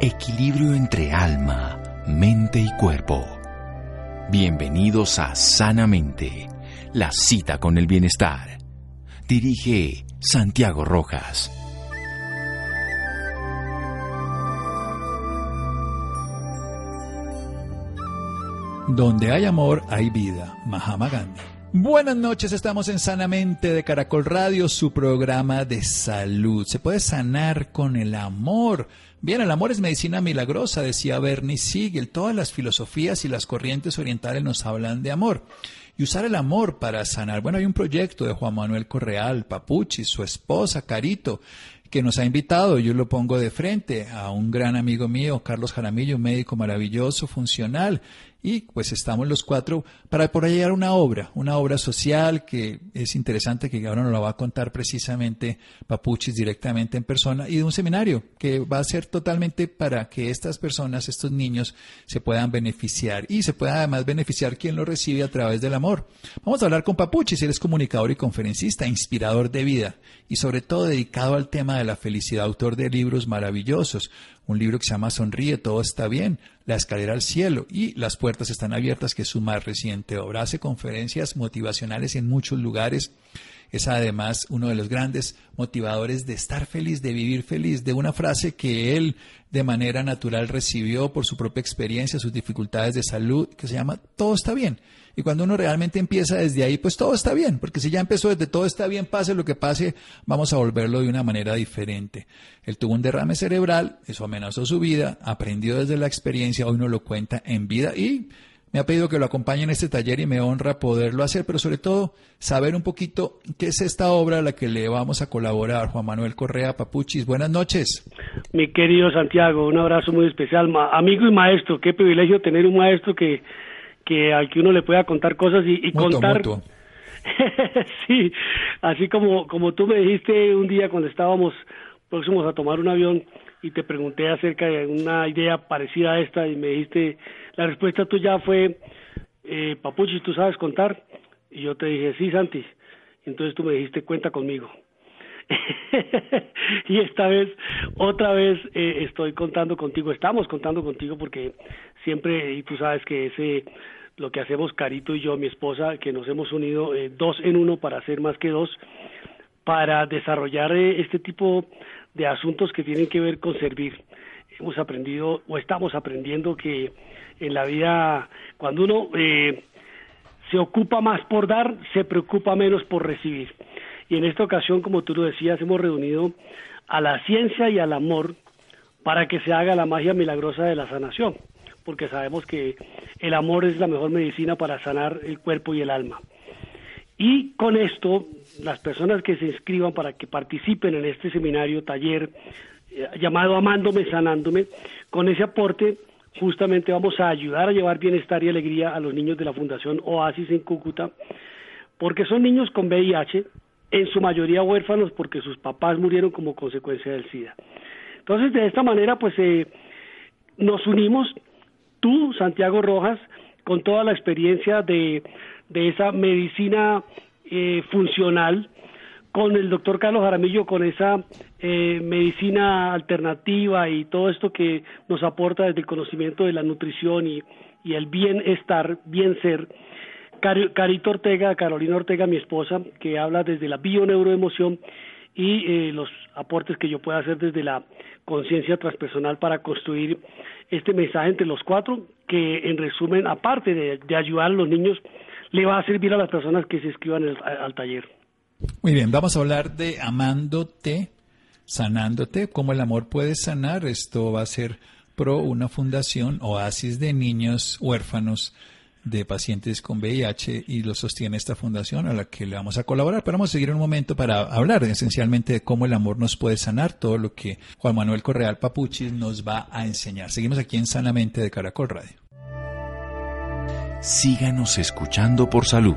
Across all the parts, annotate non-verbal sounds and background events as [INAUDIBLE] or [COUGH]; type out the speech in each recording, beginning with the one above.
Equilibrio entre alma, mente y cuerpo. Bienvenidos a Sanamente, la cita con el bienestar. Dirige Santiago Rojas. Donde hay amor, hay vida. Mahama Gandhi. Buenas noches, estamos en Sanamente de Caracol Radio, su programa de salud. Se puede sanar con el amor. Bien, el amor es medicina milagrosa, decía Bernie Siegel. Todas las filosofías y las corrientes orientales nos hablan de amor. Y usar el amor para sanar. Bueno, hay un proyecto de Juan Manuel Correal, Papuchi, su esposa, Carito, que nos ha invitado, yo lo pongo de frente, a un gran amigo mío, Carlos Jaramillo, un médico maravilloso, funcional, y pues estamos los cuatro para por llegar una obra, una obra social que es interesante, que ahora nos la va a contar precisamente Papuchis directamente en persona, y de un seminario que va a ser totalmente para que estas personas, estos niños, se puedan beneficiar y se pueda además beneficiar quien lo recibe a través del amor. Vamos a hablar con Papuchis, él es comunicador y conferencista, inspirador de vida y sobre todo dedicado al tema de la felicidad, autor de libros maravillosos un libro que se llama Sonríe, todo está bien, La escalera al cielo y Las puertas están abiertas, que es su más reciente obra. Hace conferencias motivacionales en muchos lugares. Es además uno de los grandes motivadores de estar feliz, de vivir feliz, de una frase que él de manera natural recibió por su propia experiencia, sus dificultades de salud, que se llama Todo está bien. Y cuando uno realmente empieza desde ahí, pues todo está bien, porque si ya empezó desde todo está bien, pase lo que pase, vamos a volverlo de una manera diferente. Él tuvo un derrame cerebral, eso amenazó su vida, aprendió desde la experiencia, hoy no lo cuenta en vida y me ha pedido que lo acompañe en este taller y me honra poderlo hacer, pero sobre todo saber un poquito qué es esta obra a la que le vamos a colaborar. Juan Manuel Correa Papuchis, buenas noches. Mi querido Santiago, un abrazo muy especial, amigo y maestro, qué privilegio tener un maestro que que al que uno le pueda contar cosas y, contar. [LAUGHS] sí, así como, como tú me dijiste un día cuando estábamos próximos a tomar un avión y te pregunté acerca de una idea parecida a esta y me dijiste, la respuesta tuya fue, eh, Papuchi, ¿tú sabes contar? Y yo te dije, sí, Santi. Entonces tú me dijiste, cuenta conmigo. [LAUGHS] y esta vez, otra vez eh, estoy contando contigo, estamos contando contigo porque siempre, y tú sabes que ese, lo que hacemos Carito y yo, mi esposa, que nos hemos unido eh, dos en uno para hacer más que dos, para desarrollar eh, este tipo de asuntos que tienen que ver con servir. Hemos aprendido o estamos aprendiendo que en la vida, cuando uno se ocupa más por dar, se preocupa menos por recibir. Y en esta ocasión, como tú lo decías, hemos reunido a la ciencia y al amor para que se haga la magia milagrosa de la sanación, porque sabemos que el amor es la mejor medicina para sanar el cuerpo y el alma. Y con esto, las personas que se inscriban para que participen en este seminario, taller eh, llamado Amándome, Sanándome, con ese aporte justamente vamos a ayudar a llevar bienestar y alegría a los niños de la Fundación Oasis en Cúcuta, porque son niños con VIH, en su mayoría huérfanos porque sus papás murieron como consecuencia del SIDA. Entonces, de esta manera, pues eh, nos unimos, tú, Santiago Rojas, con toda la experiencia de, de esa medicina eh, funcional, con el doctor Carlos Jaramillo, con esa eh, medicina alternativa y todo esto que nos aporta desde el conocimiento de la nutrición y, el bienestar, bien ser, Carito Ortega, Carolina Ortega, mi esposa, que habla desde la bioneuroemoción y eh, los aportes que yo pueda hacer desde la conciencia transpersonal para construir este mensaje entre los cuatro, que en resumen, aparte de, ayudar a los niños, le va a servir a las personas que se inscriban al taller. Muy bien, vamos a hablar de amándote, sanándote, cómo el amor puede sanar. Esto va a ser pro una fundación oasis de niños huérfanos de pacientes con VIH y lo sostiene esta fundación a la que le vamos a colaborar. Pero vamos a seguir un momento para hablar esencialmente de cómo el amor nos puede sanar, todo lo que Juan Manuel Correal Papuchis nos va a enseñar. Seguimos aquí en Sanamente de Caracol Radio. Síganos escuchando por salud.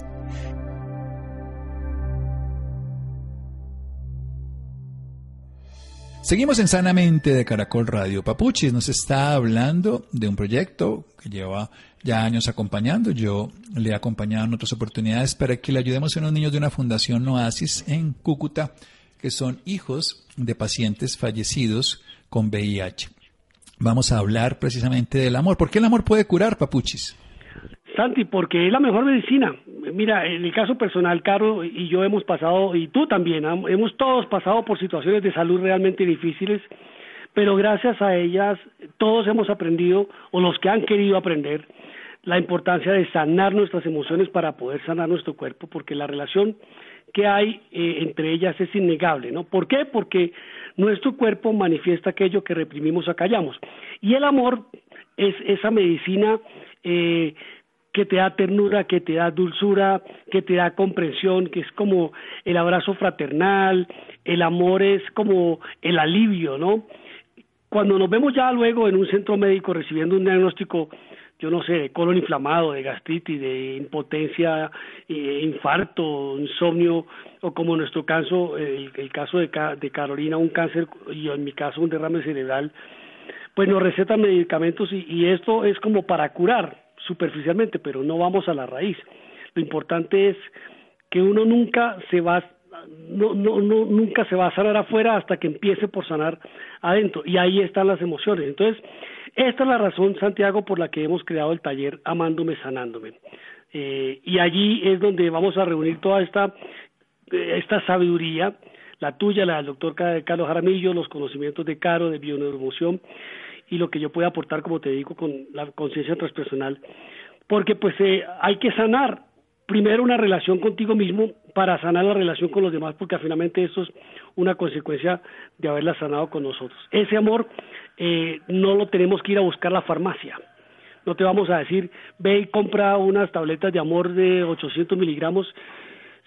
Seguimos en Sanamente de Caracol Radio. Papuchis nos está hablando de un proyecto que lleva ya años acompañando. Yo le he acompañado en otras oportunidades para que le ayudemos a unos niños de una fundación Oasis en Cúcuta, que son hijos de pacientes fallecidos con VIH. Vamos a hablar precisamente del amor. ¿Por qué el amor puede curar, Papuchis? Santi, porque es la mejor medicina. Mira, en el caso personal, Caro y yo hemos pasado, y tú también, hemos todos pasado por situaciones de salud realmente difíciles, pero gracias a ellas todos hemos aprendido, o los que han querido aprender, la importancia de sanar nuestras emociones para poder sanar nuestro cuerpo, porque la relación que hay eh, entre ellas es innegable, ¿no? ¿Por qué? Porque nuestro cuerpo manifiesta aquello que reprimimos o callamos. Y el amor es esa medicina eh, que te da ternura, que te da dulzura, que te da comprensión, que es como el abrazo fraternal, el amor es como el alivio, ¿no? Cuando nos vemos ya luego en un centro médico recibiendo un diagnóstico, yo no sé, de colon inflamado, de gastritis, de impotencia, eh, infarto, insomnio, o como en nuestro caso, el, caso de, de Carolina, un cáncer, y en mi caso un derrame cerebral, pues nos recetan medicamentos y esto es como para curar, superficialmente, pero no vamos a la raíz. Lo importante es que uno nunca se va no, no, no, nunca se va a sanar afuera hasta que empiece por sanar adentro. Y ahí están las emociones. Entonces, esta es la razón, Santiago, por la que hemos creado el taller Amándome, Sanándome. Eh, y allí es donde vamos a reunir toda esta, eh, esta sabiduría, la tuya, la del doctor Carlos Jaramillo, los conocimientos de Caro, de bioneuromoción, y lo que yo pueda aportar, como te digo, con la conciencia transpersonal, porque pues eh, hay que sanar primero una relación contigo mismo para sanar la relación con los demás, porque finalmente eso es una consecuencia de haberla sanado con nosotros. Ese amor eh, no lo tenemos que ir a buscar a la farmacia. No te vamos a decir, ve y compra unas tabletas de amor de 800 miligramos,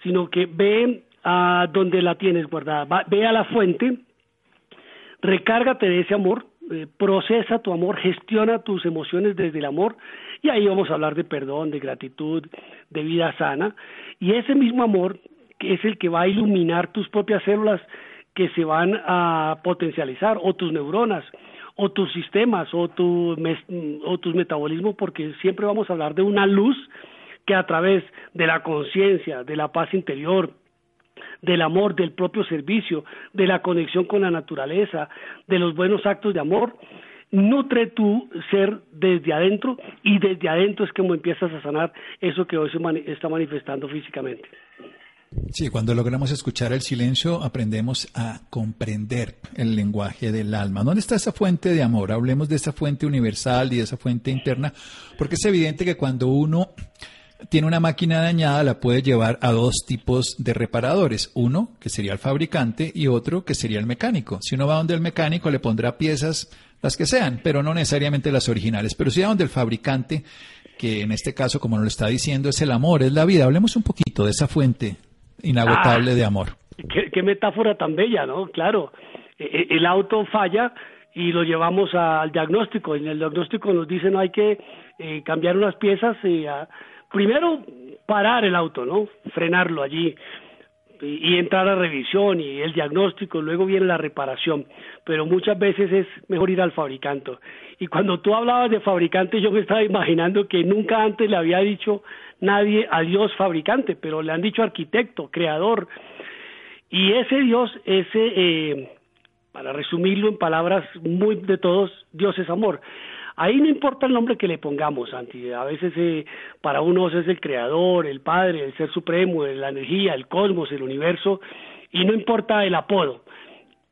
sino que ve a donde la tienes guardada, ve a la fuente, recárgate de ese amor, eh, procesa tu amor, gestiona tus emociones desde el amor y ahí vamos a hablar de perdón, de gratitud, de vida sana y ese mismo amor que es el que va a iluminar tus propias células que se van a potencializar o tus neuronas o tus sistemas o, tu, o tus metabolismos porque siempre vamos a hablar de una luz que a través de la conciencia, de la paz interior, del amor, del propio servicio, de la conexión con la naturaleza, de los buenos actos de amor, nutre tu ser desde adentro y desde adentro es como empiezas a sanar eso que hoy se está manifestando físicamente. Sí, cuando logramos escuchar el silencio aprendemos a comprender el lenguaje del alma. ¿Dónde está esa fuente de amor? Hablemos de esa fuente universal y de esa fuente interna, porque es evidente que cuando uno tiene una máquina dañada, la puede llevar a dos tipos de reparadores. Uno, que sería el fabricante, y otro, que sería el mecánico. Si uno va donde el mecánico, le pondrá piezas, las que sean, pero no necesariamente las originales. Pero si va donde el fabricante, que en este caso, como nos lo está diciendo, es el amor, es la vida. Hablemos un poquito de esa fuente inagotable ah, de amor. Qué, metáfora tan bella, ¿no? Claro, e, e, el auto falla y lo llevamos al diagnóstico. En el diagnóstico nos dicen no hay que eh, cambiar unas piezas y a, primero parar el auto, ¿no? Frenarlo allí y, entrar a revisión y el diagnóstico, luego viene la reparación, pero muchas veces es mejor ir al fabricante. Y cuando tú hablabas de fabricante, yo me estaba imaginando que nunca antes le había dicho nadie a Dios fabricante, pero le han dicho arquitecto, creador. Y ese Dios, ese, eh, para resumirlo en palabras muy de todos, Dios es amor. Ahí no importa el nombre que le pongamos, Santi. A veces eh, para unos es el creador, el padre, el ser supremo, la energía, el cosmos, el universo, y no importa el apodo.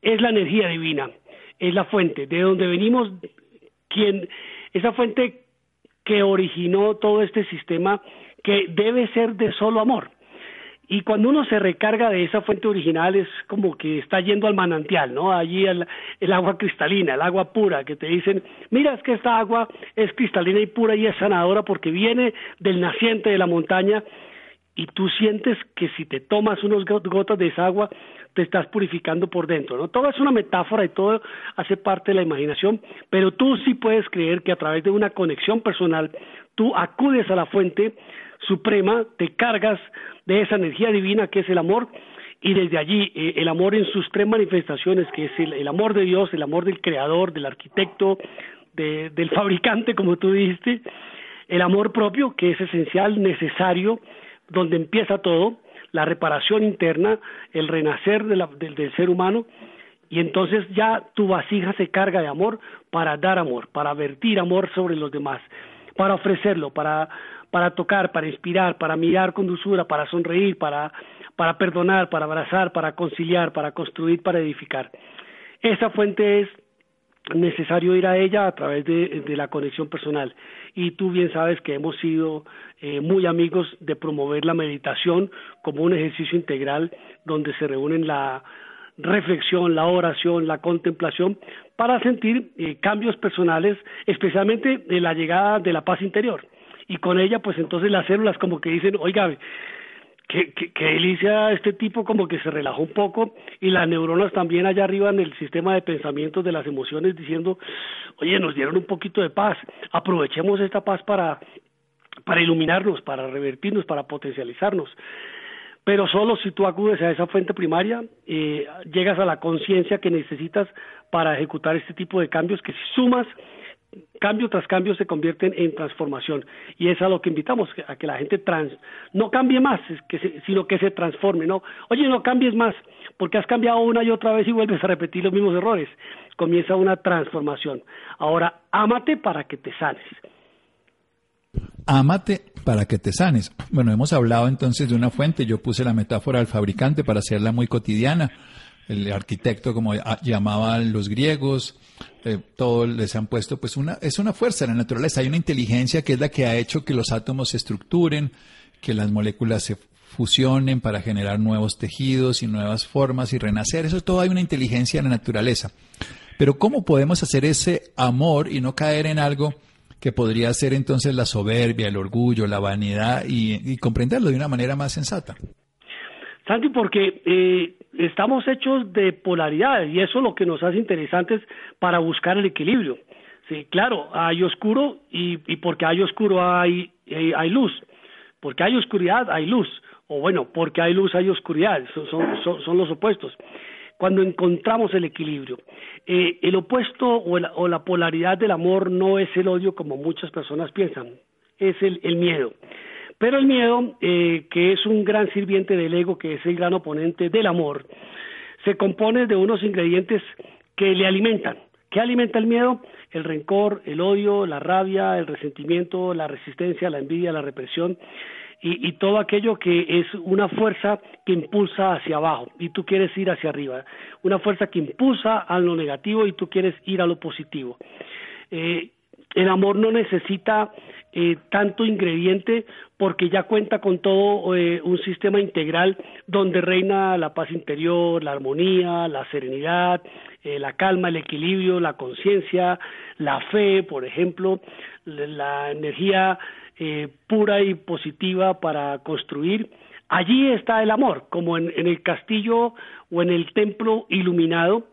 Es la energía divina, es la fuente, de donde venimos, quien, esa fuente que originó todo este sistema que debe ser de solo amor. Y cuando uno se recarga de esa fuente original es como que está yendo al manantial, ¿no? Allí el, agua cristalina, el agua pura, que te dicen, mira, es que esta agua es cristalina y pura y es sanadora porque viene del naciente de la montaña y tú sientes que si te tomas unas gotas de esa agua te estás purificando por dentro, ¿no? Todo es una metáfora y todo hace parte de la imaginación, pero tú sí puedes creer que a través de una conexión personal tú acudes a la fuente suprema, te cargas de esa energía divina que es el amor y desde allí eh, el amor en sus tres manifestaciones, que es el, amor de Dios, el amor del creador, del arquitecto, del fabricante, como tú dijiste, el amor propio, que es esencial, necesario, donde empieza todo, la reparación interna, el renacer del ser humano, y entonces ya tu vasija se carga de amor para dar amor, para vertir amor sobre los demás, para ofrecerlo, para, para tocar, para inspirar, para mirar con dulzura, para sonreír, para, para perdonar, para abrazar, para conciliar, para construir, para edificar. Esa fuente es necesario ir a ella a través de, la conexión personal. Y tú bien sabes que hemos sido eh, muy amigos de promover la meditación como un ejercicio integral donde se reúnen la reflexión, la oración, la contemplación para sentir eh, cambios personales, especialmente de la llegada de la paz interior. Y con ella, pues entonces las células como que dicen, oiga, qué, qué, delicia este tipo como que se relajó un poco y las neuronas también allá arriba en el sistema de pensamientos de las emociones diciendo, oye, nos dieron un poquito de paz, aprovechemos esta paz para, para iluminarnos, para revertirnos, para potencializarnos. Pero solo si tú acudes a esa fuente primaria, eh, llegas a la conciencia que necesitas para ejecutar este tipo de cambios que si sumas cambio tras cambio se convierten en transformación. Y es a lo que invitamos a que la gente trans no cambie más sino que se transforme no oye no cambies más porque has cambiado una y otra vez y vuelves a repetir los mismos errores. Comienza una transformación. Ahora ámate para que te sanes. Ámate para que te sanes. Bueno, hemos hablado entonces de una fuente. Yo puse la metáfora del fabricante para hacerla muy cotidiana el arquitecto como llamaban los griegos, eh, todo les han puesto pues una, es una fuerza de la naturaleza, hay una inteligencia que es la que ha hecho que los átomos se estructuren, que las moléculas se fusionen para generar nuevos tejidos y nuevas formas y renacer, eso todo hay una inteligencia en la naturaleza. Pero ¿cómo podemos hacer ese amor y no caer en algo que podría ser entonces la soberbia, el orgullo, la vanidad y, comprenderlo de una manera más sensata? Santi, porque eh, estamos hechos de polaridades y eso es lo que nos hace interesantes para buscar el equilibrio. Sí, claro, hay oscuro y, y porque hay oscuro hay, eh, hay, luz. Porque hay oscuridad hay luz. O bueno, porque hay luz hay oscuridad. Son, son, son los opuestos. Cuando encontramos el equilibrio. Eh, el opuesto o o la, polaridad del amor no es el odio como muchas personas piensan, es el, el miedo. Pero el miedo, eh, que es un gran sirviente del ego, que es el gran oponente del amor, se compone de unos ingredientes que le alimentan. ¿Qué alimenta el miedo? El rencor, el odio, la rabia, el resentimiento, la resistencia, la envidia, la represión y, todo aquello que es una fuerza que impulsa hacia abajo y tú quieres ir hacia arriba. Una fuerza que impulsa a lo negativo y tú quieres ir a lo positivo. Eh, el amor no necesita eh, tanto ingrediente porque ya cuenta con todo eh, un sistema integral donde reina la paz interior, la armonía, la serenidad, eh, la calma, el equilibrio, la conciencia, la fe, por ejemplo, la energía pura y positiva para construir. Allí está el amor, como en, el castillo o en el templo iluminado,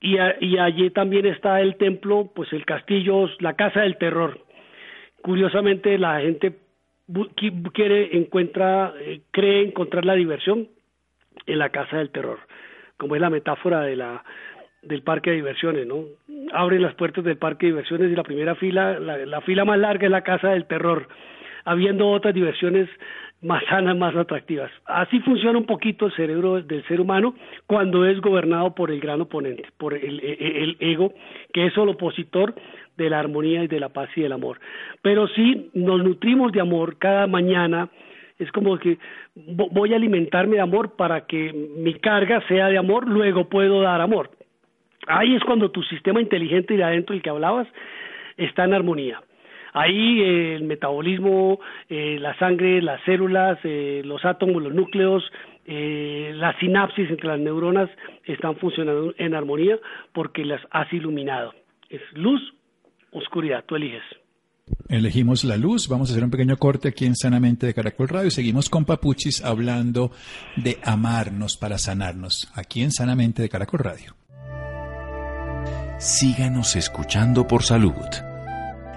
y, y, allí también está el templo, pues el castillo, la casa del terror, curiosamente la gente quiere, encuentra, eh, cree encontrar la diversión en la casa del terror, como es la metáfora de la del parque de diversiones, ¿no? Abren las puertas del parque de diversiones y la primera fila, la fila más larga es la casa del terror, habiendo otras diversiones más sanas, más atractivas. Así funciona un poquito el cerebro del ser humano cuando es gobernado por el gran oponente, por el, el, ego, que es el opositor de la armonía y de la paz y del amor. Pero si nos nutrimos de amor cada mañana, es como que voy a alimentarme de amor para que mi carga sea de amor, luego puedo dar amor. Ahí es cuando tu sistema inteligente y de adentro, el que hablabas, está en armonía. Ahí eh, el metabolismo, eh, la sangre, las células, eh, los átomos, los núcleos, la sinapsis entre las neuronas están funcionando en armonía porque las has iluminado. Es luz, oscuridad, tú eliges. Elegimos la luz. Vamos a hacer un pequeño corte aquí en Sanamente de Caracol Radio. Seguimos con Papuchis hablando de amarnos para sanarnos aquí en Sanamente de Caracol Radio. Síganos escuchando por salud.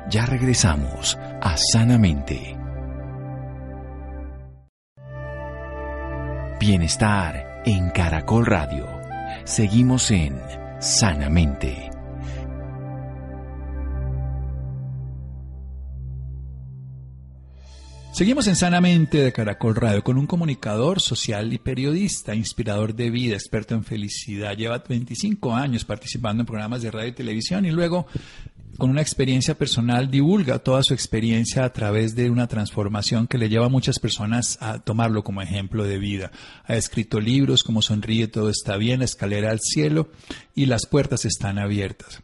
Ya regresamos a Sanamente. Bienestar en Caracol Radio. Seguimos en Sanamente. Seguimos en Sanamente de Caracol Radio con un comunicador social y periodista, inspirador de vida, experto en felicidad. Lleva 25 años participando en programas de radio y televisión y luego con una experiencia personal divulga toda su experiencia a través de una transformación que le lleva a muchas personas a tomarlo como ejemplo de vida. Ha escrito libros como Sonríe, todo está bien, La escalera al cielo y Las puertas están abiertas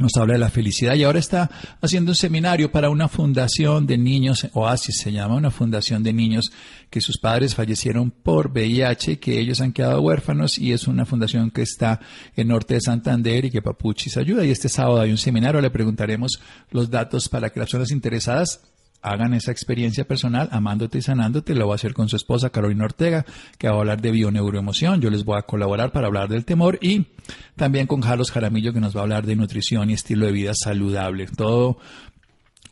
nos habla de la felicidad y ahora está haciendo un seminario para una fundación de niños, Oasis se llama, una fundación de niños que sus padres fallecieron por VIH, que ellos han quedado huérfanos y es una fundación que está en norte de Santander y que Papuchis ayuda. Y este sábado hay un seminario, le preguntaremos los datos para que las personas interesadas hagan esa experiencia personal amándote y sanándote. Lo va a hacer con su esposa Carolina Ortega, que va a hablar de bioneuroemoción. Yo les voy a colaborar para hablar del temor y también con Carlos Jaramillo, que nos va a hablar de nutrición y estilo de vida saludable. Todo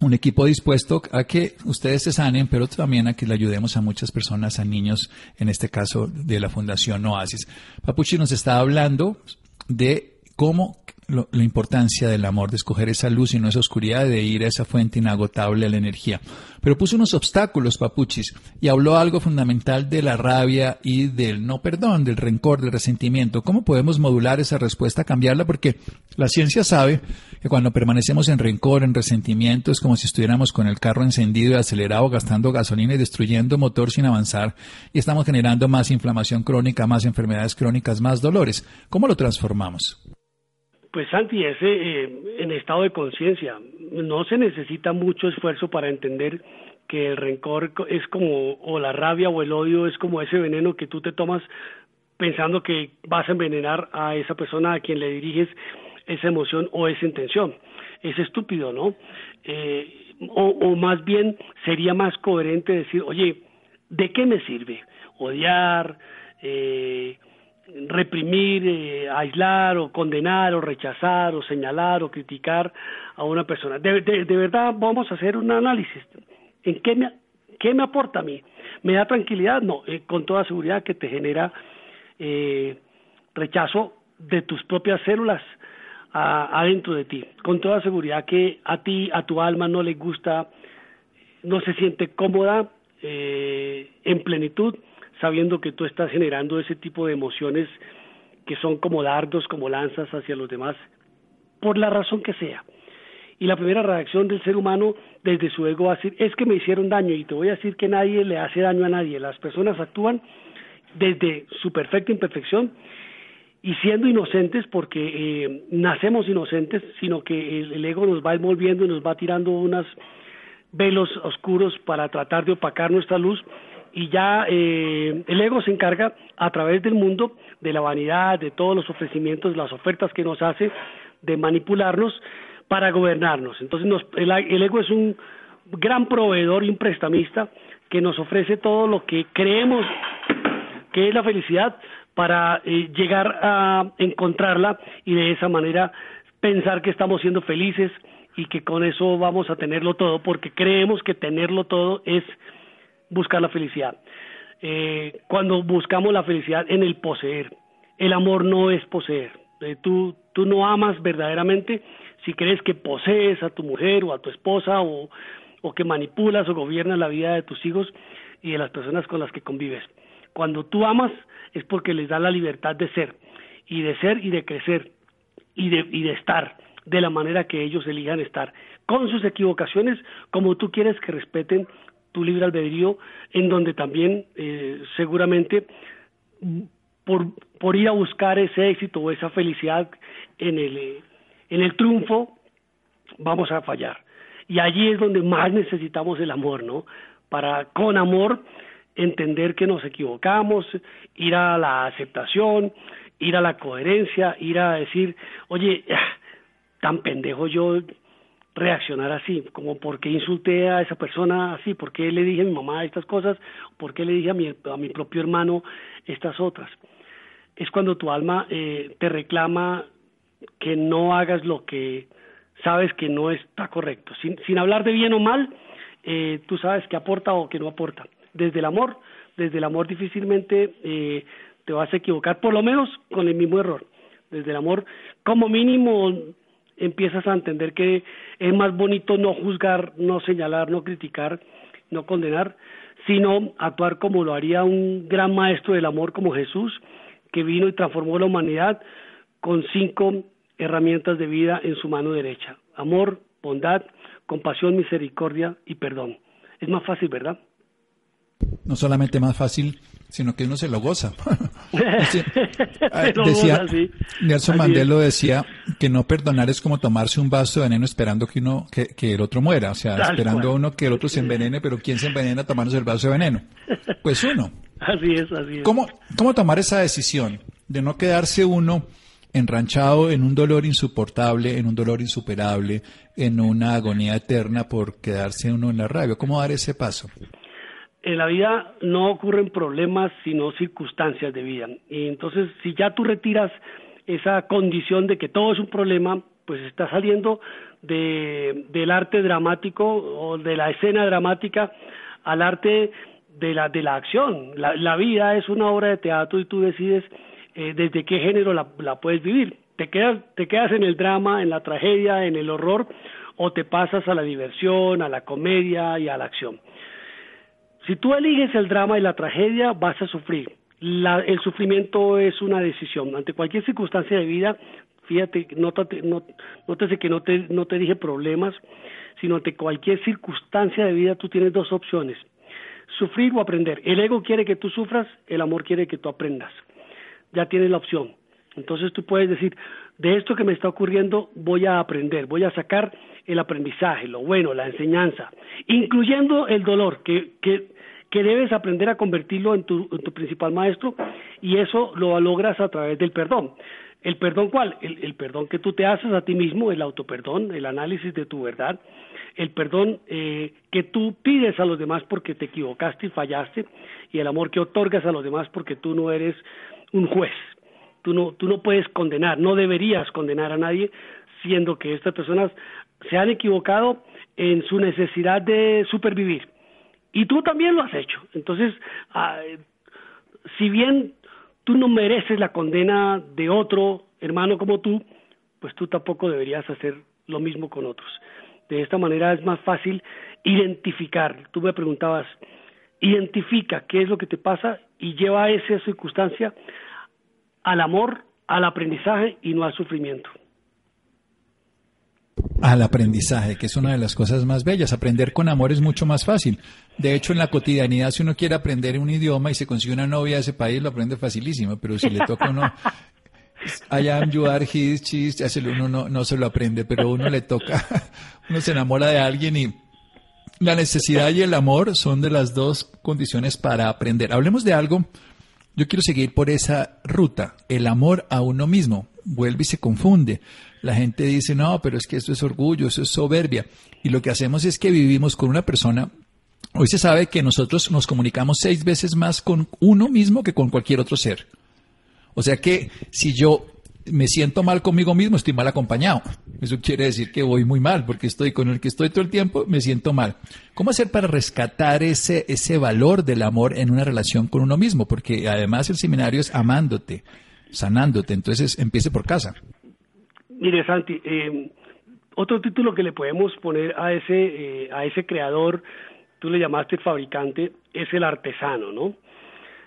un equipo dispuesto a que ustedes se sanen, pero también a que le ayudemos a muchas personas, a niños, en este caso de la Fundación Oasis. Papuchi nos está hablando de cómo la importancia del amor, de escoger esa luz y no esa oscuridad, de ir a esa fuente inagotable de la energía. Pero puso unos obstáculos, Papuchis, y habló algo fundamental de la rabia y del no perdón, del rencor, del resentimiento. ¿Cómo podemos modular esa respuesta, cambiarla? Porque la ciencia sabe que cuando permanecemos en rencor, en resentimiento, es como si estuviéramos con el carro encendido y acelerado, gastando gasolina y destruyendo motor sin avanzar, y estamos generando más inflamación crónica, más enfermedades crónicas, más dolores. ¿Cómo lo transformamos? Pues Santi, ese eh, en estado de conciencia, no se necesita mucho esfuerzo para entender que el rencor es como, o la rabia o el odio es como ese veneno que tú te tomas pensando que vas a envenenar a esa persona a quien le diriges esa emoción o esa intención. Es estúpido, ¿no? Eh, o, o más bien sería más coherente decir, oye, ¿de qué me sirve? Odiar, eh, reprimir, eh, aislar o condenar o rechazar o señalar o criticar a una persona. De, de, verdad vamos a hacer un análisis. ¿En qué me, qué me aporta a mí? ¿Me da tranquilidad? No, eh, con toda seguridad que te genera eh, rechazo de tus propias células adentro de ti. Con toda seguridad que a ti, a tu alma no le gusta, no se siente cómoda en plenitud sabiendo que tú estás generando ese tipo de emociones que son como dardos, como lanzas hacia los demás, por la razón que sea. Y la primera reacción del ser humano desde su ego va a decir, es que me hicieron daño y te voy a decir que nadie le hace daño a nadie. Las personas actúan desde su perfecta imperfección y siendo inocentes porque eh, nacemos inocentes, sino que el, el, ego nos va envolviendo y nos va tirando unos velos oscuros para tratar de opacar nuestra luz y ya eh, el ego se encarga a través del mundo de la vanidad, de todos los ofrecimientos, las ofertas que nos hace, de manipularnos para gobernarnos. Entonces el, ego es un gran proveedor y un prestamista que nos ofrece todo lo que creemos que es la felicidad para eh, llegar a encontrarla y de esa manera pensar que estamos siendo felices y que con eso vamos a tenerlo todo porque creemos que tenerlo todo es buscar la felicidad. Eh, cuando buscamos la felicidad en el poseer, el amor no es poseer. Eh, tú, tú no amas verdaderamente si crees que posees a tu mujer o a tu esposa o, o que manipulas o gobiernas la vida de tus hijos y de las personas con las que convives. Cuando tú amas es porque les da la libertad de ser y de ser y de crecer y de, y de estar de la manera que ellos elijan estar, con sus equivocaciones, como tú quieres que respeten tu libre albedrío, en donde también eh, seguramente por, por ir a buscar ese éxito o esa felicidad en el, eh, en el triunfo, vamos a fallar. Y allí es donde más necesitamos el amor, ¿no? Para con amor entender que nos equivocamos, ir a la aceptación, ir a la coherencia, ir a decir, oye, [LAUGHS] tan pendejo yo reaccionar así, como por qué insulté a esa persona así, por qué le dije a mi mamá estas cosas, por qué le dije a mi, a mi propio hermano estas otras. Es cuando tu alma eh, te reclama que no hagas lo que sabes que no está correcto, sin, sin hablar de bien o mal, eh, tú sabes que aporta o que no aporta. Desde el amor desde el amor difícilmente eh, te vas a equivocar, por lo menos con el mismo error. Desde el amor, como mínimo, empiezas a entender que es más bonito no juzgar, no señalar, no criticar, no condenar, sino actuar como lo haría un gran maestro del amor como Jesús, que vino y transformó la humanidad con cinco herramientas de vida en su mano derecha. Amor, bondad, compasión, misericordia y perdón. Es más fácil, ¿verdad? No solamente más fácil, sino que uno se lo goza. [LAUGHS] Ah, decía, Nelson Mandela decía que no perdonar es como tomarse un vaso de veneno esperando que uno que, el otro muera, o sea, esperando uno que el otro se envenene, pero ¿quién se envenena tomándose el vaso de veneno? Pues uno. Así es, así es. ¿Cómo, cómo tomar esa decisión de no quedarse uno enranchado en un dolor insoportable, en un dolor insuperable, en una agonía eterna por quedarse uno en la rabia? ¿Cómo dar ese paso? En la vida no ocurren problemas, sino circunstancias de vida. Y entonces, si ya tú retiras esa condición de que todo es un problema, pues estás saliendo de, del arte dramático o de la escena dramática al arte de la, de la acción. La, vida es una obra de teatro y tú decides eh, desde qué género la, la puedes vivir. Te quedas, te quedas en el drama, en la tragedia, en el horror, o te pasas a la diversión, a la comedia y a la acción. Si tú eliges el drama y la tragedia, vas a sufrir. el sufrimiento es una decisión. Ante cualquier circunstancia de vida, fíjate, nótate, nótese que no te, no te dije problemas, sino ante cualquier circunstancia de vida tú tienes dos opciones, sufrir o aprender. El ego quiere que tú sufras, el amor quiere que tú aprendas. Ya tienes la opción. Entonces tú puedes decir, de esto que me está ocurriendo voy a aprender, voy a sacar el aprendizaje, lo bueno, la enseñanza, incluyendo el dolor, que, que, debes aprender a convertirlo en tu, en tu, principal maestro y eso lo logras a través del perdón. ¿El perdón cuál? El, el, perdón que tú te haces a ti mismo, el autoperdón, el análisis de tu verdad, el perdón eh, que tú pides a los demás porque te equivocaste y fallaste y el amor que otorgas a los demás porque tú no eres un juez, tú no, tú no puedes condenar, no deberías condenar a nadie, siendo que estas personas se han equivocado en su necesidad de supervivir. Y tú también lo has hecho. Entonces, ah, si bien tú no mereces la condena de otro hermano como tú, pues tú tampoco deberías hacer lo mismo con otros. De esta manera es más fácil identificar. Tú me preguntabas, identifica qué es lo que te pasa y lleva esa circunstancia al amor, al aprendizaje y no al sufrimiento al aprendizaje, que es una de las cosas más bellas. Aprender con amor es mucho más fácil. De hecho, en la cotidianidad, si uno quiere aprender un idioma y se consigue una novia de ese país, lo aprende facilísimo, pero si le toca a uno [LAUGHS] allá ayudar his, chis, uno no, no se lo aprende, pero uno le toca, [LAUGHS] uno se enamora de alguien y la necesidad y el amor son de las dos condiciones para aprender. Hablemos de algo, yo quiero seguir por esa ruta, el amor a uno mismo, vuelve y se confunde la gente dice, no, pero es que esto es orgullo, eso es soberbia. Y lo que hacemos es que vivimos con una persona. Hoy se sabe que nosotros nos comunicamos seis veces más con uno mismo que con cualquier otro ser. O sea que si yo me siento mal conmigo mismo, estoy mal acompañado. Eso quiere decir que voy muy mal, porque estoy con el que estoy todo el tiempo, me siento mal. ¿Cómo hacer para rescatar ese, ese valor del amor en una relación con uno mismo? Porque además el seminario es amándote, sanándote, entonces empiece por casa. Mire, Santi, eh, otro título que le podemos poner a ese, eh, a ese creador, tú le llamaste fabricante, es el artesano, ¿no?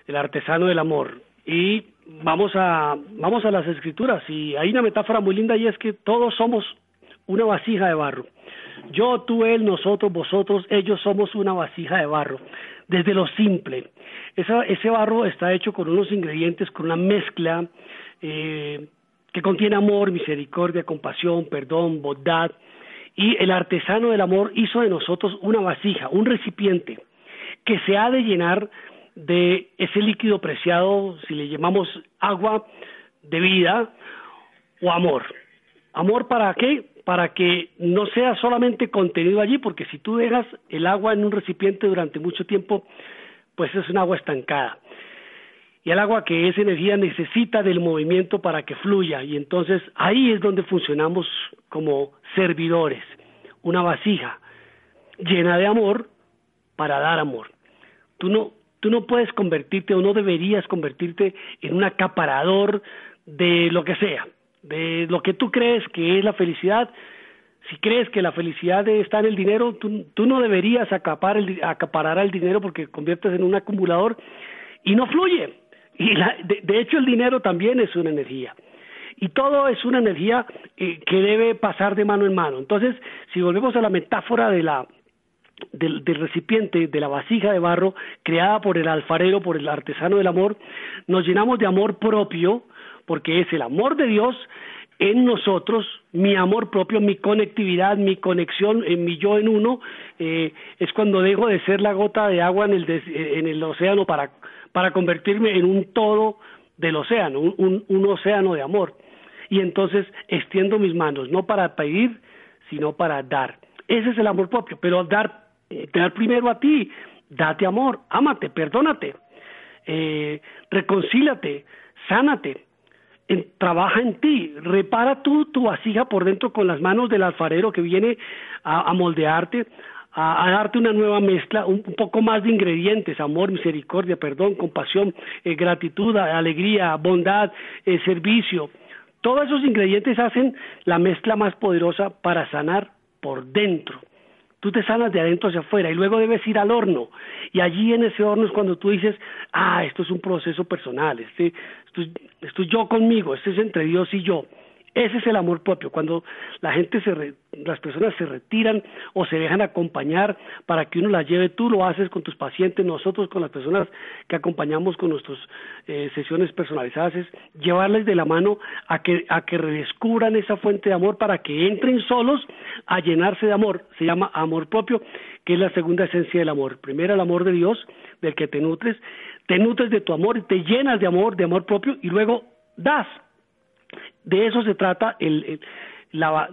El artesano del amor. Y vamos a, vamos a las escrituras, y hay una metáfora muy linda y es que todos somos una vasija de barro. Yo, tú, él, nosotros, vosotros, ellos somos una vasija de barro, desde lo simple. Esa, ese barro está hecho con unos ingredientes, con una mezcla eh, que contiene amor, misericordia, compasión, perdón, bondad. Y el artesano del amor hizo de nosotros una vasija, un recipiente, que se ha de llenar de ese líquido preciado, si le llamamos agua de vida o amor. ¿Amor para qué? Para que no sea solamente contenido allí, porque si tú dejas el agua en un recipiente durante mucho tiempo, pues es un agua estancada y el agua que es energía necesita del movimiento para que fluya y entonces ahí es donde funcionamos como servidores, una vasija llena de amor para dar amor. Tú no tú no puedes convertirte o no deberías convertirte en un acaparador de lo que sea, de lo que tú crees que es la felicidad. Si crees que la felicidad está en el dinero, tú, tú no deberías acapar el, acaparar el dinero porque conviertes en un acumulador y no fluye. Y de, hecho el dinero también es una energía. Y todo es una energía eh, que debe pasar de mano en mano. Entonces, si volvemos a la metáfora de la, del, recipiente, de la vasija de barro creada por el alfarero, por el artesano del amor, nos llenamos de amor propio, porque es el amor de Dios en nosotros, mi amor propio, mi conectividad, mi conexión, en mi yo en uno, eh, es cuando dejo de ser la gota de agua en el, en el océano para, para convertirme en un todo del océano, un, un océano de amor. Y entonces extiendo mis manos, no para pedir, sino para dar. Ese es el amor propio, pero dar dar primero a ti, date amor, ámate, perdónate, eh, reconcílate, sánate, trabaja en ti, repara tú tu vasija por dentro con las manos del alfarero que viene a, moldearte, a, darte una nueva mezcla, un, poco más de ingredientes, amor, misericordia, perdón, compasión, eh, gratitud, alegría, bondad, eh, servicio. Todos esos ingredientes hacen la mezcla más poderosa para sanar por dentro tú te sanas de adentro hacia afuera y luego debes ir al horno. Y allí en ese horno es cuando tú dices, ah, esto es un proceso personal, este, esto, esto es yo conmigo, esto es entre Dios y yo. Ese es el amor propio, cuando la gente se las personas se retiran o se dejan acompañar para que uno las lleve, tú lo haces con tus pacientes, nosotros con las personas que acompañamos con nuestras eh, sesiones personalizadas, es llevarles de la mano a que, a que redescubran esa fuente de amor para que entren solos a llenarse de amor, se llama amor propio, que es la segunda esencia del amor. Primero el amor de Dios, del que te nutres, te nutres de tu amor, te llenas de amor, de amor propio y luego das de eso se trata el, la,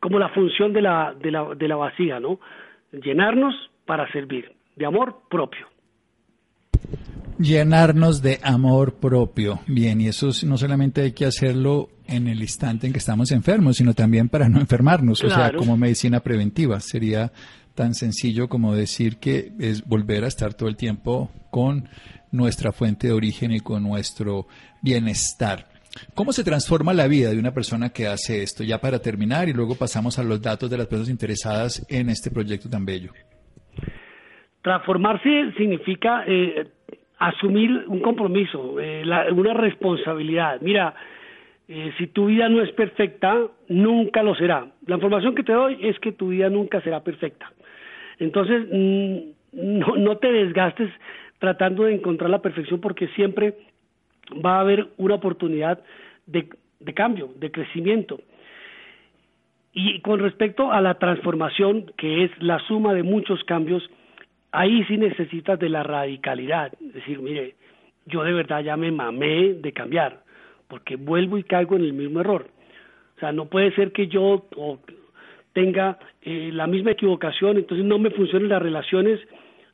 como la función de la, de, la, de la vacía, ¿no? Llenarnos para servir, de amor propio. Llenarnos de amor propio. Bien, y eso no solamente hay que hacerlo en el instante en que estamos enfermos, sino también para no enfermarnos, o sea, como medicina preventiva. Sería tan sencillo como decir que es volver a estar todo el tiempo con nuestra fuente de origen y con nuestro bienestar. ¿Cómo se transforma la vida de una persona que hace esto? Ya para terminar y luego pasamos a los datos de las personas interesadas en este proyecto tan bello. Transformarse significa eh, asumir un compromiso, eh, una responsabilidad. Mira, eh, si tu vida no es perfecta, nunca lo será. La información que te doy es que tu vida nunca será perfecta. Entonces, mm, no, no te desgastes tratando de encontrar la perfección porque siempre va a haber una oportunidad de, cambio, de crecimiento. Y con respecto a la transformación, que es la suma de muchos cambios, ahí sí necesitas de la radicalidad. Es decir, mire, yo de verdad ya me mamé de cambiar, porque vuelvo y caigo en el mismo error. O sea, no puede ser que yo tenga eh, la misma equivocación, entonces no me funcionen las relaciones.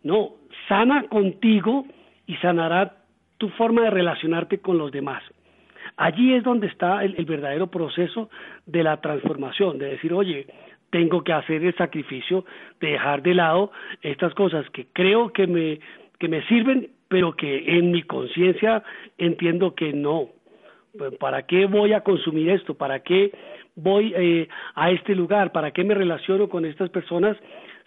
No, sana contigo y sanará tu forma de relacionarte con los demás. Allí es donde está el, verdadero proceso de la transformación, de decir, oye, tengo que hacer el sacrificio de dejar de lado estas cosas que creo que me, que me sirven, pero que en mi conciencia entiendo que no. ¿Para qué voy a consumir esto? ¿Para qué voy eh, a este lugar? ¿Para qué me relaciono con estas personas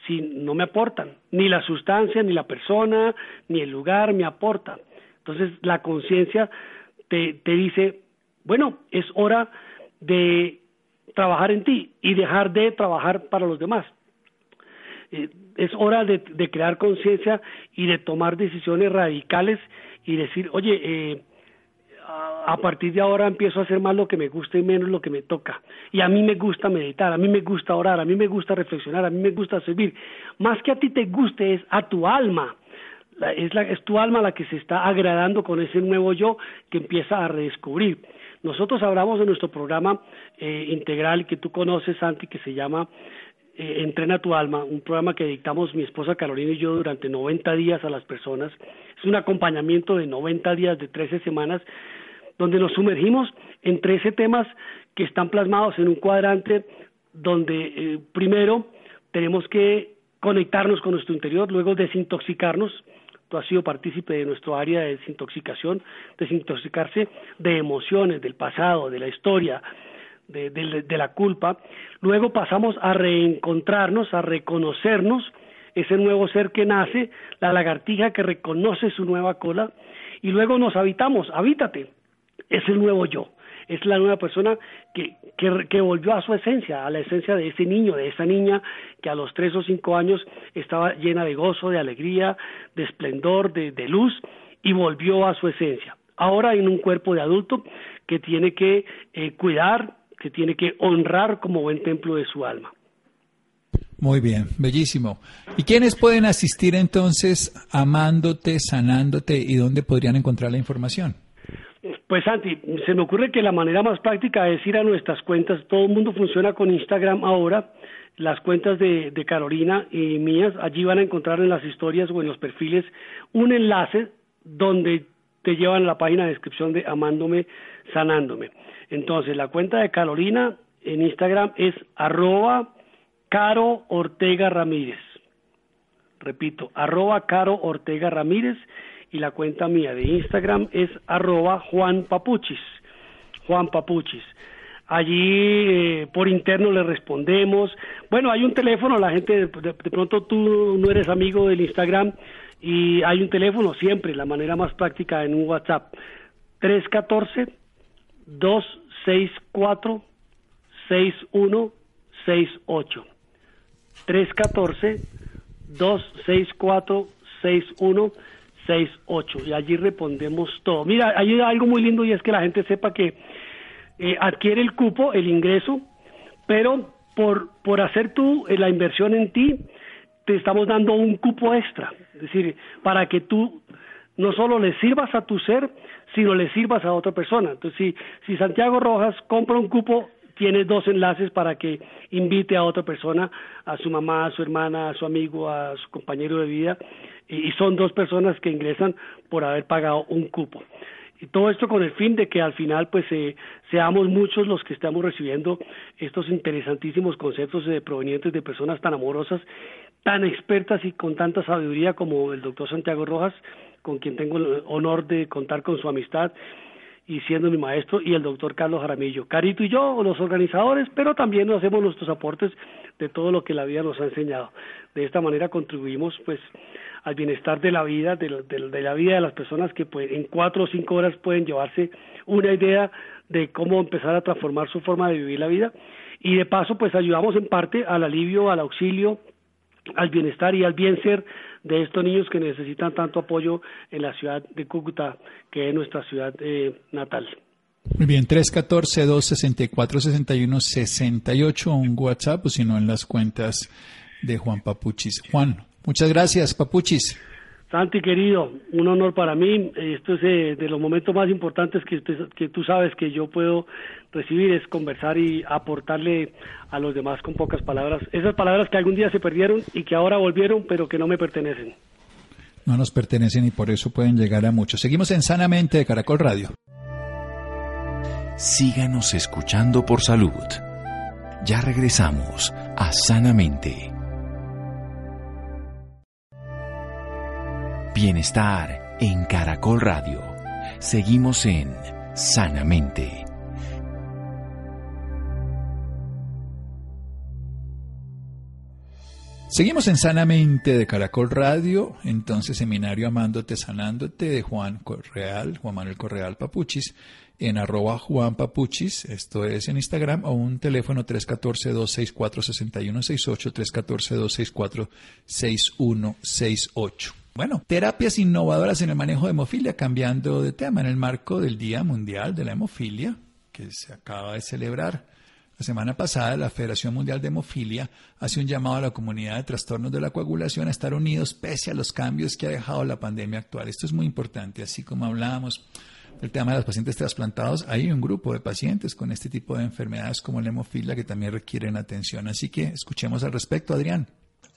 si no me aportan? Ni la sustancia, ni la persona, ni el lugar me aportan. Entonces la conciencia te, te dice, bueno, es hora de trabajar en ti y dejar de trabajar para los demás. Eh, es hora de, crear conciencia y de tomar decisiones radicales y decir, oye, eh, a partir de ahora empiezo a hacer más lo que me gusta y menos lo que me toca. Y a mí me gusta meditar, a mí me gusta orar, a mí me gusta reflexionar, a mí me gusta servir. Más que a ti te guste es a tu alma es, la, es tu alma la que se está agradando con ese nuevo yo que empieza a redescubrir. Nosotros hablamos de nuestro programa eh, integral que tú conoces, Santi, que se llama eh, Entrena tu alma, un programa que dictamos mi esposa Carolina y yo durante 90 días a las personas. Es un acompañamiento de 90 días, de 13 semanas, donde nos sumergimos en 13 temas que están plasmados en un cuadrante donde eh, primero tenemos que conectarnos con nuestro interior, luego desintoxicarnos, tú has sido partícipe de nuestro área de desintoxicación, desintoxicarse de emociones, del pasado, de la historia, de, de, la culpa. Luego pasamos a reencontrarnos, a reconocernos, ese nuevo ser que nace, la lagartija que reconoce su nueva cola, y luego nos habitamos, habítate, es el nuevo yo es la nueva persona que, que, volvió a su esencia, a la esencia de ese niño, de esa niña que a los tres o cinco años estaba llena de gozo, de alegría, de esplendor, de, luz y volvió a su esencia. Ahora en un cuerpo de adulto que tiene que eh, cuidar, que tiene que honrar como buen templo de su alma. Muy bien, bellísimo. ¿Y quiénes pueden asistir entonces amándote, sanándote y dónde podrían encontrar la información? Pues Santi, se me ocurre que la manera más práctica es ir a nuestras cuentas. Todo el mundo funciona con Instagram ahora. Las cuentas de, Carolina y mías, allí van a encontrar en las historias o en los perfiles un enlace donde te llevan a la página de descripción de Amándome, Sanándome. Entonces, la cuenta de Carolina en Instagram es arroba Caro Ortega Ramírez. Repito, arroba Caro Ortega Ramírez y la cuenta mía de Instagram es arroba Juan Papuchis. Juan Papuchis. Allí eh, por interno le respondemos. Bueno, hay un teléfono, la gente, de, pronto tú no eres amigo del Instagram y hay un teléfono siempre, la manera más práctica en un WhatsApp. 314-264-6168. 314-264-6168. 68 y allí respondemos todo. Mira, hay algo muy lindo y es que la gente sepa que eh, adquiere el cupo, el ingreso, pero por, por hacer tú eh, la inversión en ti, te estamos dando un cupo extra. Es decir, para que tú no solo le sirvas a tu ser, sino le sirvas a otra persona. Entonces, si, si Santiago Rojas compra un cupo, tiene dos enlaces para que invite a otra persona, a su mamá, a su hermana, a su amigo, a su compañero de vida, y son dos personas que ingresan por haber pagado un cupo. Y todo esto con el fin de que al final pues eh, seamos muchos los que estamos recibiendo estos interesantísimos conceptos de provenientes de personas tan amorosas, tan expertas y con tanta sabiduría como el doctor Santiago Rojas, con quien tengo el honor de contar con su amistad y siendo mi maestro, y el doctor Carlos Jaramillo. Carito y yo, los organizadores, pero también nos hacemos nuestros aportes de todo lo que la vida nos ha enseñado. De esta manera contribuimos pues al bienestar de la vida, de, la vida de las personas que pues, en cuatro o cinco horas pueden llevarse una idea de cómo empezar a transformar su forma de vivir la vida y de paso pues ayudamos en parte al alivio, al auxilio, al bienestar y al bien ser de estos niños que necesitan tanto apoyo en la ciudad de Cúcuta, que es nuestra ciudad eh, natal. Muy bien, 314-264-6168, un WhatsApp, o si no en las cuentas de Juan Papuchis. Juan, Muchas gracias, Papuchis. Santi, querido, un honor para mí. Esto es eh, de los momentos más importantes que, que tú sabes que yo puedo recibir, es conversar y aportarle a los demás con pocas palabras. Esas palabras que algún día se perdieron y que ahora volvieron, pero que no me pertenecen. No nos pertenecen y por eso pueden llegar a muchos. Seguimos en Sanamente de Caracol Radio. Síganos escuchando por salud. Ya regresamos a Sanamente. Bienestar en Caracol Radio. Seguimos en Sanamente. Seguimos en Sanamente de Caracol Radio, entonces seminario Amándote, Sanándote de Juan Correal, Juan Manuel Correal Papuchis, en arroba Juan Papuchis, esto es en Instagram, o un teléfono 314-264-6168, 314-264-6168. Bueno, terapias innovadoras en el manejo de hemofilia, cambiando de tema en el marco del Día Mundial de la Hemofilia, que se acaba de celebrar. La semana pasada, la Federación Mundial de Hemofilia hace un llamado a la comunidad de trastornos de la coagulación a estar unidos pese a los cambios que ha dejado la pandemia actual. Esto es muy importante, así como hablábamos del tema de los pacientes trasplantados, hay un grupo de pacientes con este tipo de enfermedades como la hemofilia que también requieren atención. Así que escuchemos al respecto, Adrián.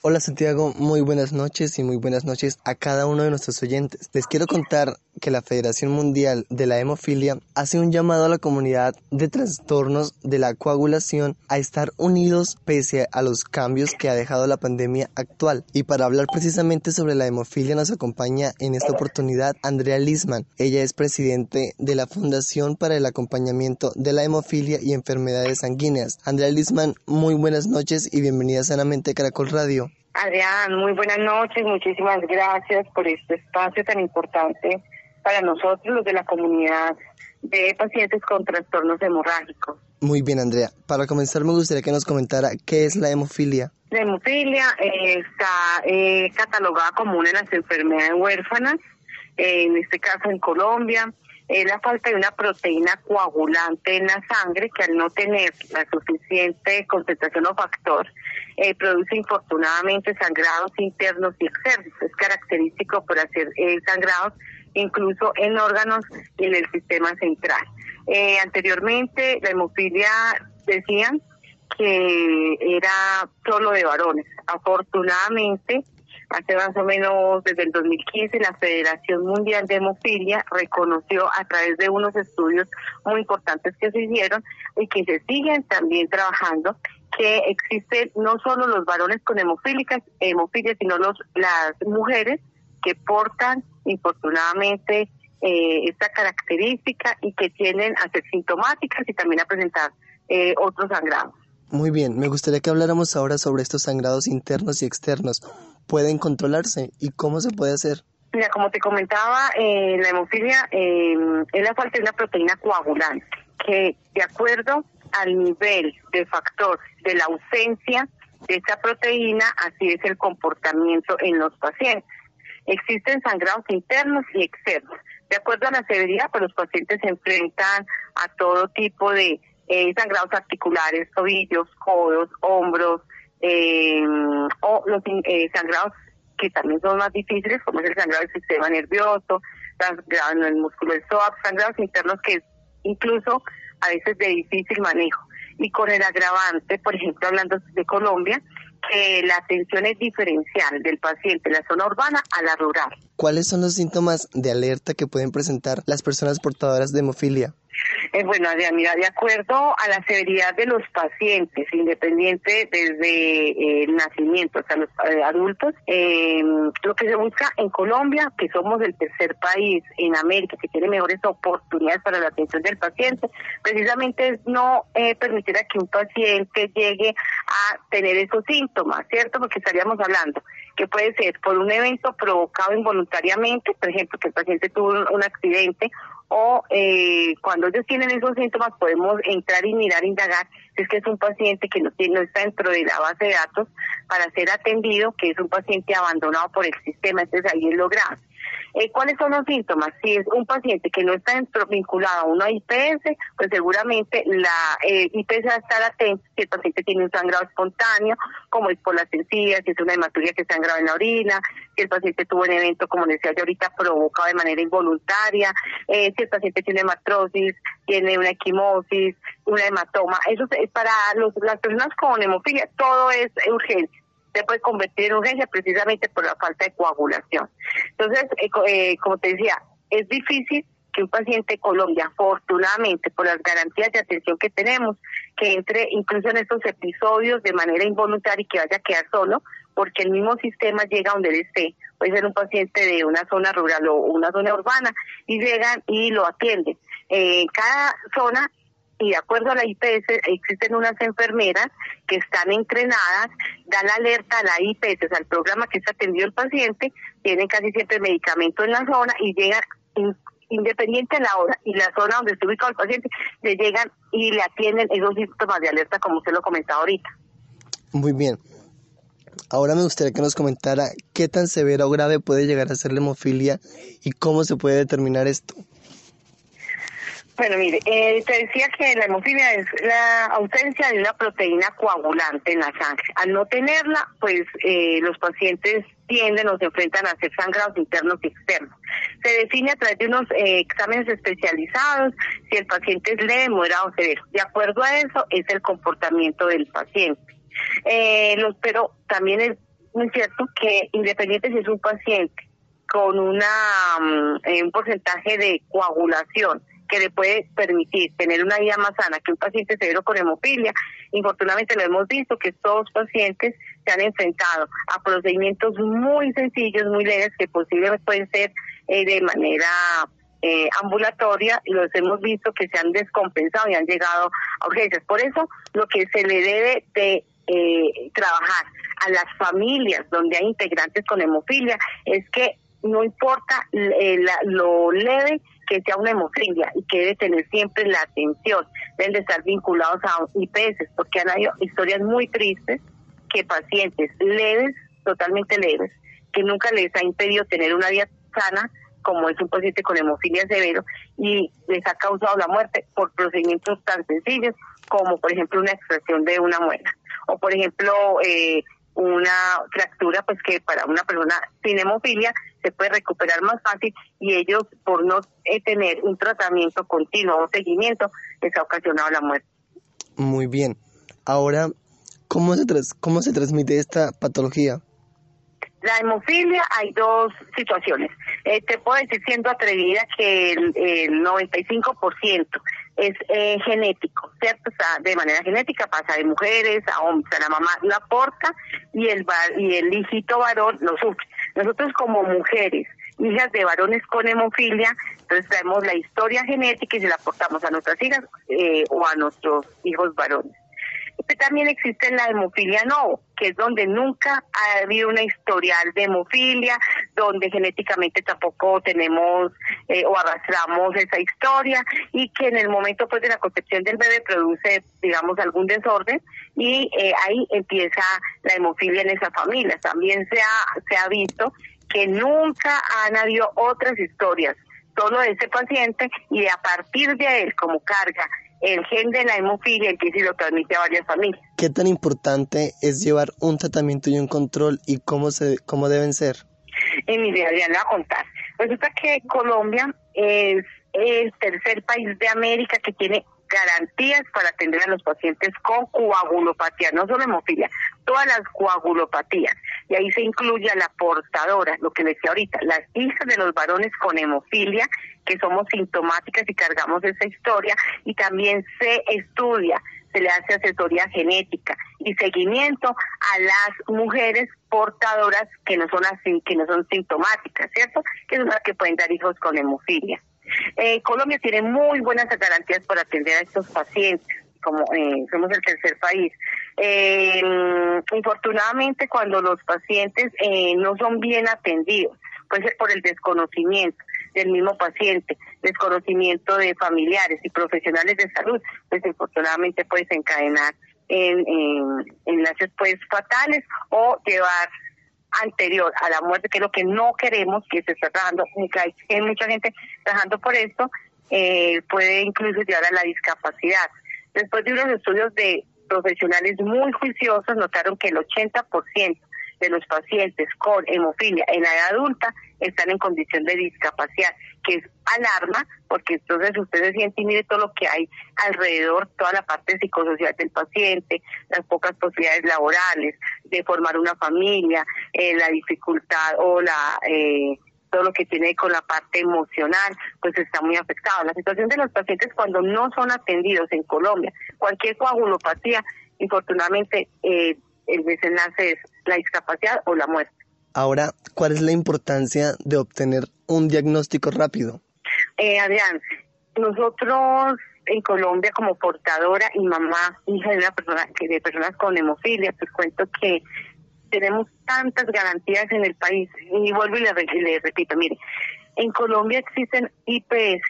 Hola Santiago, muy buenas noches y muy buenas noches a cada uno de nuestros oyentes. Les quiero contar que la Federación Mundial de la Hemofilia hace un llamado a la comunidad de trastornos de la coagulación a estar unidos pese a los cambios que ha dejado la pandemia actual. Y para hablar precisamente sobre la hemofilia nos acompaña en esta oportunidad Andrea Lisman. Ella es presidente de la Fundación para el Acompañamiento de la Hemofilia y Enfermedades Sanguíneas. Andrea Lisman, muy buenas noches y bienvenida sanamente a Caracol Radio. Adrián, muy buenas noches, muchísimas gracias por este espacio tan importante para nosotros, los de la comunidad de pacientes con trastornos hemorrágicos. Muy bien, Andrea. Para comenzar, me gustaría que nos comentara qué es la hemofilia. La hemofilia eh, está eh, catalogada como una de las enfermedades huérfanas, eh, en este caso en Colombia. Es la falta de una proteína coagulante en la sangre que al no tener la suficiente concentración o factor produce infortunadamente sangrados internos y externos. Es característico por hacer sangrados incluso en órganos en el sistema central. Eh, anteriormente, la hemofilia decían que era solo de varones. Afortunadamente, hace más o menos desde el 2015, la Federación Mundial de Hemofilia reconoció a través de unos estudios muy importantes que se hicieron y que se siguen también trabajando que existen no solo los varones con hemofílicas, hemofilia, sino los, las mujeres que portan infortunadamente eh, esta característica y que tienen a ser sintomáticas y también a presentar eh, otros sangrados. Muy bien, me gustaría que habláramos ahora sobre estos sangrados internos y externos. ¿Pueden controlarse y cómo se puede hacer? Mira, como te comentaba, eh, la hemofilia em, es la falta de una proteína coagulante que de acuerdo al nivel de factor de la ausencia de esta proteína, así es el comportamiento en los pacientes. Existen sangrados internos y externos. De acuerdo a la severidad, pues los pacientes se enfrentan a todo tipo de eh, sangrados articulares, tobillos, codos, hombros, eh, o los eh, sangrados que también son más difíciles, como es el sangrado del sistema nervioso, sangrado en el músculo del psoas, sangrados internos que incluso a veces de difícil manejo. Y con el agravante, por ejemplo, hablando de Colombia, que la atención es diferencial del paciente en la zona urbana a la rural. ¿Cuáles son los síntomas de alerta que pueden presentar las personas portadoras de hemofilia? Eh, bueno, mira, de acuerdo a la severidad de los pacientes, independiente desde eh, el nacimiento hasta los eh, adultos, lo que se busca en Colombia, que somos el tercer país en América que tiene mejores oportunidades para la atención del paciente, precisamente es no permitir a que un paciente llegue a tener esos síntomas, ¿cierto? Porque estaríamos hablando que puede ser por un evento provocado involuntariamente, por ejemplo, que el paciente tuvo un accidente o eh, cuando ellos tienen esos síntomas podemos entrar y mirar, indagar si es que es un paciente que no, no está dentro de la base de datos para ser atendido, que es un paciente abandonado por el sistema, entonces ahí es lo grave. Eh, ¿Cuáles son los síntomas? Si es un paciente que no está vinculado a una IPS, pues seguramente la eh, IPS va a estar atenta si el paciente tiene un sangrado espontáneo, como es por las encías, si es una hematuria que sangrado en la orina, si el paciente tuvo un evento, como decía yo ahorita, provocado de manera involuntaria, eh, si el paciente tiene hematrosis, tiene una equimosis, una hematoma. Eso es para los, las personas con hemofilia, todo es urgente se puede convertir en urgencia precisamente por la falta de coagulación. Entonces, eh, eh, como te decía, es difícil que un paciente de Colombia, afortunadamente, por las garantías de atención que tenemos, que entre incluso en estos episodios de manera involuntaria y que vaya a quedar solo, porque el mismo sistema llega donde él esté. Puede ser un paciente de una zona rural o una zona urbana y llegan y lo atienden. En cada zona y de acuerdo a la IPS existen unas enfermeras que están entrenadas, dan alerta a la IPS, al programa que está atendido el paciente, tienen casi siempre medicamento en la zona y llegan independiente de la hora y la zona donde está ubicado el paciente, le llegan y le atienden esos síntomas de alerta como usted lo comentaba ahorita. Muy bien. Ahora me gustaría que nos comentara qué tan severa o grave puede llegar a ser la hemofilia y cómo se puede determinar esto. Bueno, mire, eh, te decía que la hemofilia es la ausencia de una proteína coagulante en la sangre. Al no tenerla, pues eh, los pacientes tienden o se enfrentan a hacer sangrados internos y externos. Se define a través de unos eh, exámenes especializados si el paciente es leve, moderado o severo. De acuerdo a eso es el comportamiento del paciente. Eh, los, pero también es muy cierto que independiente si es un paciente con una mm, un porcentaje de coagulación que le puede permitir tener una vida más sana que un paciente severo con hemofilia. Infortunadamente lo hemos visto que estos pacientes se han enfrentado a procedimientos muy sencillos, muy leves, que posiblemente pueden ser eh, de manera eh, ambulatoria y los hemos visto que se han descompensado y han llegado a urgencias. Por eso lo que se le debe de eh, trabajar a las familias donde hay integrantes con hemofilia es que no importa lo leve que sea una hemofilia y que debe tener siempre la atención, deben de estar vinculados a IPS, porque han habido historias muy tristes que pacientes leves, totalmente leves, que nunca les ha impedido tener una vida sana, como es un paciente con hemofilia severo, y les ha causado la muerte por procedimientos tan sencillos como, por ejemplo, una extracción de una muela, o por ejemplo, eh, una fractura, pues que para una persona sin hemofilia se puede recuperar más fácil y ellos por no eh, tener un tratamiento continuo o seguimiento les ha ocasionado la muerte. Muy bien. Ahora, ¿cómo se, cómo se transmite esta patología? La hemofilia hay dos situaciones. Eh, te puedo decir siendo atrevida que el, el 95% es eh, genético, ¿cierto? O sea, de manera genética pasa de mujeres a hombres, a la mamá la porta y el, y el hijito varón lo sufre. Nosotros como mujeres, hijas de varones con hemofilia, entonces traemos la historia genética y se la aportamos a nuestras hijas eh, o a nuestros hijos varones. También existe la hemofilia no, que es donde nunca ha habido una historial de hemofilia, donde genéticamente tampoco tenemos eh, o arrastramos esa historia y que en el momento pues de la concepción del bebé produce, digamos, algún desorden y eh, ahí empieza la hemofilia en esa familia. También se ha, se ha visto que nunca han habido otras historias, solo de ese paciente y a partir de él como carga el gen de la hemofilia que se lo transmite a varias familias. ¿Qué tan importante es llevar un tratamiento y un control y cómo se cómo deben ser? En eh, mi idea, le voy a contar. Resulta que Colombia es el tercer país de América que tiene garantías para atender a los pacientes con coagulopatía, no solo hemofilia, todas las coagulopatías. Y ahí se incluye a la portadora, lo que decía ahorita, las hijas de los varones con hemofilia, que somos sintomáticas y cargamos esa historia, y también se estudia se le hace asesoría genética y seguimiento a las mujeres portadoras que no son que no son sintomáticas, ¿cierto? Que son las que pueden dar hijos con hemofilia. Eh, Colombia tiene muy buenas garantías para atender a estos pacientes, como eh, somos el tercer país. Eh, infortunadamente, cuando los pacientes eh, no son bien atendidos, puede ser por el desconocimiento del mismo paciente, desconocimiento de familiares y profesionales de salud, pues infortunadamente puede desencadenar en, en enlaces pues fatales o llevar anterior a la muerte, que es lo que no queremos, que se está trabajando, hay mucha gente trabajando por esto, eh, puede incluso llevar a la discapacidad. Después de unos estudios de profesionales muy juiciosos, notaron que el 80% de los pacientes con hemofilia en la edad adulta están en condición de discapacidad, que es alarma, porque entonces ustedes sienten mire todo lo que hay alrededor, toda la parte psicosocial del paciente, las pocas posibilidades laborales de formar una familia, eh, la dificultad o la eh, todo lo que tiene con la parte emocional, pues está muy afectado. La situación de los pacientes cuando no son atendidos en Colombia, cualquier coagulopatía, infortunadamente eh, el desenlace es la discapacidad o la muerte. Ahora, ¿cuál es la importancia de obtener un diagnóstico rápido? Eh, Adrián, nosotros en Colombia como portadora y mamá, hija de una persona que de personas con hemofilia, pues cuento que tenemos tantas garantías en el país y vuelvo y le, le repito, mire, en Colombia existen IPS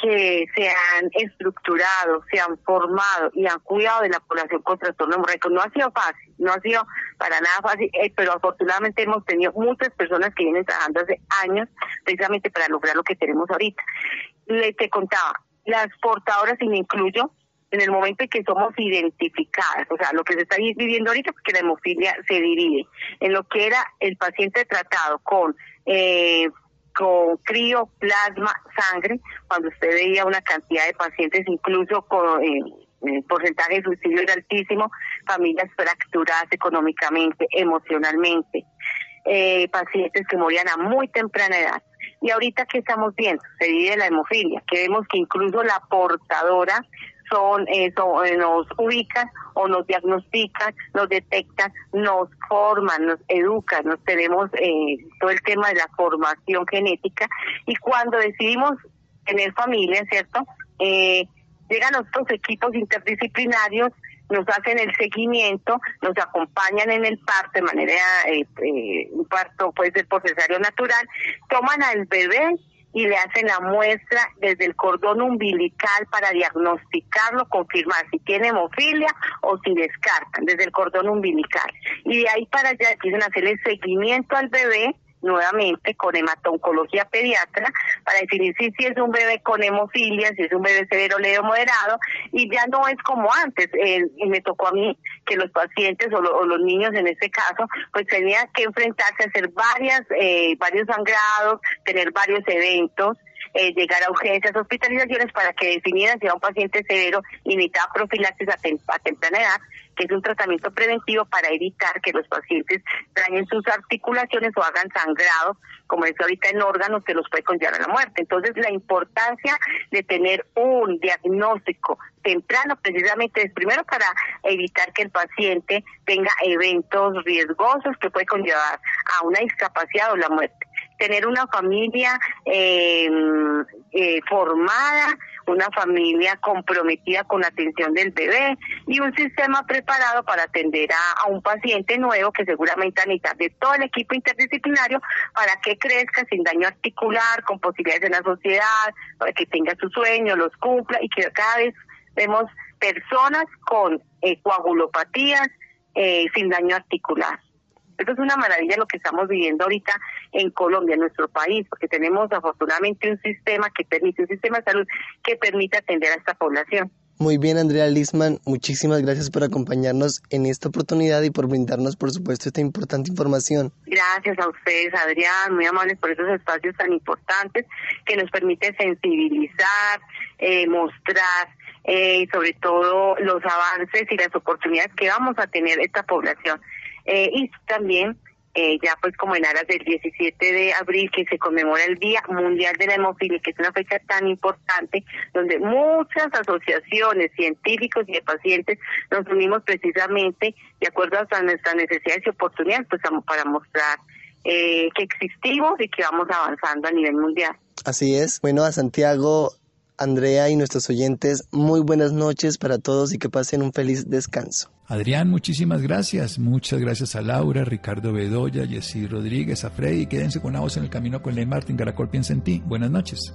que se han estructurado, se han formado y han cuidado de la población con trastorno hemorrágico. No ha sido fácil, no ha sido para nada fácil, eh, pero afortunadamente hemos tenido muchas personas que vienen trabajando hace años precisamente para lograr lo que tenemos ahorita. Le te contaba, las portadoras, y me incluyo, en el momento en que somos identificadas, o sea, lo que se está viviendo ahorita, porque la hemofilia se divide en lo que era el paciente tratado con eh, con crío, plasma, sangre, cuando usted veía una cantidad de pacientes, incluso con eh, el porcentaje de suicidio era altísimo, familias fracturadas económicamente, emocionalmente. eh, pacientes que morían a muy temprana edad. Y ahorita que estamos viendo, se divide la hemofilia, que vemos que incluso la portadora son eso eh, nos ubican o nos diagnostican, nos detectan, nos forman, nos educan, nos tenemos eh, todo el tema de la formación genética y cuando decidimos tener familia, ¿cierto? Eh, llegan otros equipos interdisciplinarios, nos hacen el seguimiento, nos acompañan en el parto de manera, eh, un parto puede ser por natural, toman al bebé y le hacen la muestra desde el cordón umbilical para diagnosticarlo, confirmar si tiene hemofilia o si descartan desde el cordón umbilical. Y de ahí para allá empiezan a hacer el seguimiento al bebé nuevamente con hematoncología pediatra para definir si, es un bebé con hemofilia, si es un bebé severo, leve o moderado, y ya no es como antes. y me tocó a mí que los pacientes o, los niños en este caso, pues tenían que enfrentarse a hacer varias, eh, varios sangrados, tener varios eventos, eh, llegar a urgencias, hospitalizaciones para que definieran si era un paciente severo y necesitaba profilaxis a, temprana edad, que es un tratamiento preventivo para evitar que los pacientes dañen sus articulaciones o hagan sangrado, como es ahorita en órganos que los puede conllevar a la muerte. Entonces, la importancia de tener un diagnóstico temprano precisamente es primero para evitar que el paciente tenga eventos riesgosos que puede conllevar a una discapacidad o la muerte tener una familia eh, eh, formada, una familia comprometida con la atención del bebé y un sistema preparado para atender a, un paciente nuevo que seguramente necesita de todo el equipo interdisciplinario para que crezca sin daño articular, con posibilidades en la sociedad, para que tenga su sueño, los cumpla y que cada vez vemos personas con eh, coagulopatías sin daño articular. Esto es una maravilla lo que estamos viviendo ahorita en Colombia, en nuestro país, porque tenemos afortunadamente un sistema que permite, un sistema de salud que permite atender a esta población. Muy bien, Andrea Lisman, muchísimas gracias por acompañarnos en esta oportunidad y por brindarnos, por supuesto, esta importante información. Gracias a ustedes, Adrián, muy amables por esos espacios tan importantes que nos permite sensibilizar, eh, mostrar eh, sobre todo los avances y las oportunidades que vamos a tener esta población. Eh, y también eh, ya pues como en aras del 17 de abril que se conmemora el Día Mundial de la Hemofilia, que es una fecha tan importante donde muchas asociaciones, científicos y de pacientes nos unimos precisamente de acuerdo a nuestras necesidades y oportunidades pues para mostrar eh, que existimos y que vamos avanzando a nivel mundial. Así es. Bueno, a Santiago, Andrea y nuestros oyentes, muy buenas noches para todos y que pasen un feliz descanso. Adrián, muchísimas gracias. Muchas gracias a Laura, Ricardo Bedoya, Jessy Rodríguez, a Freddy. Quédense con una voz en el camino con Ley Martín. Caracol piensa en ti. Buenas noches.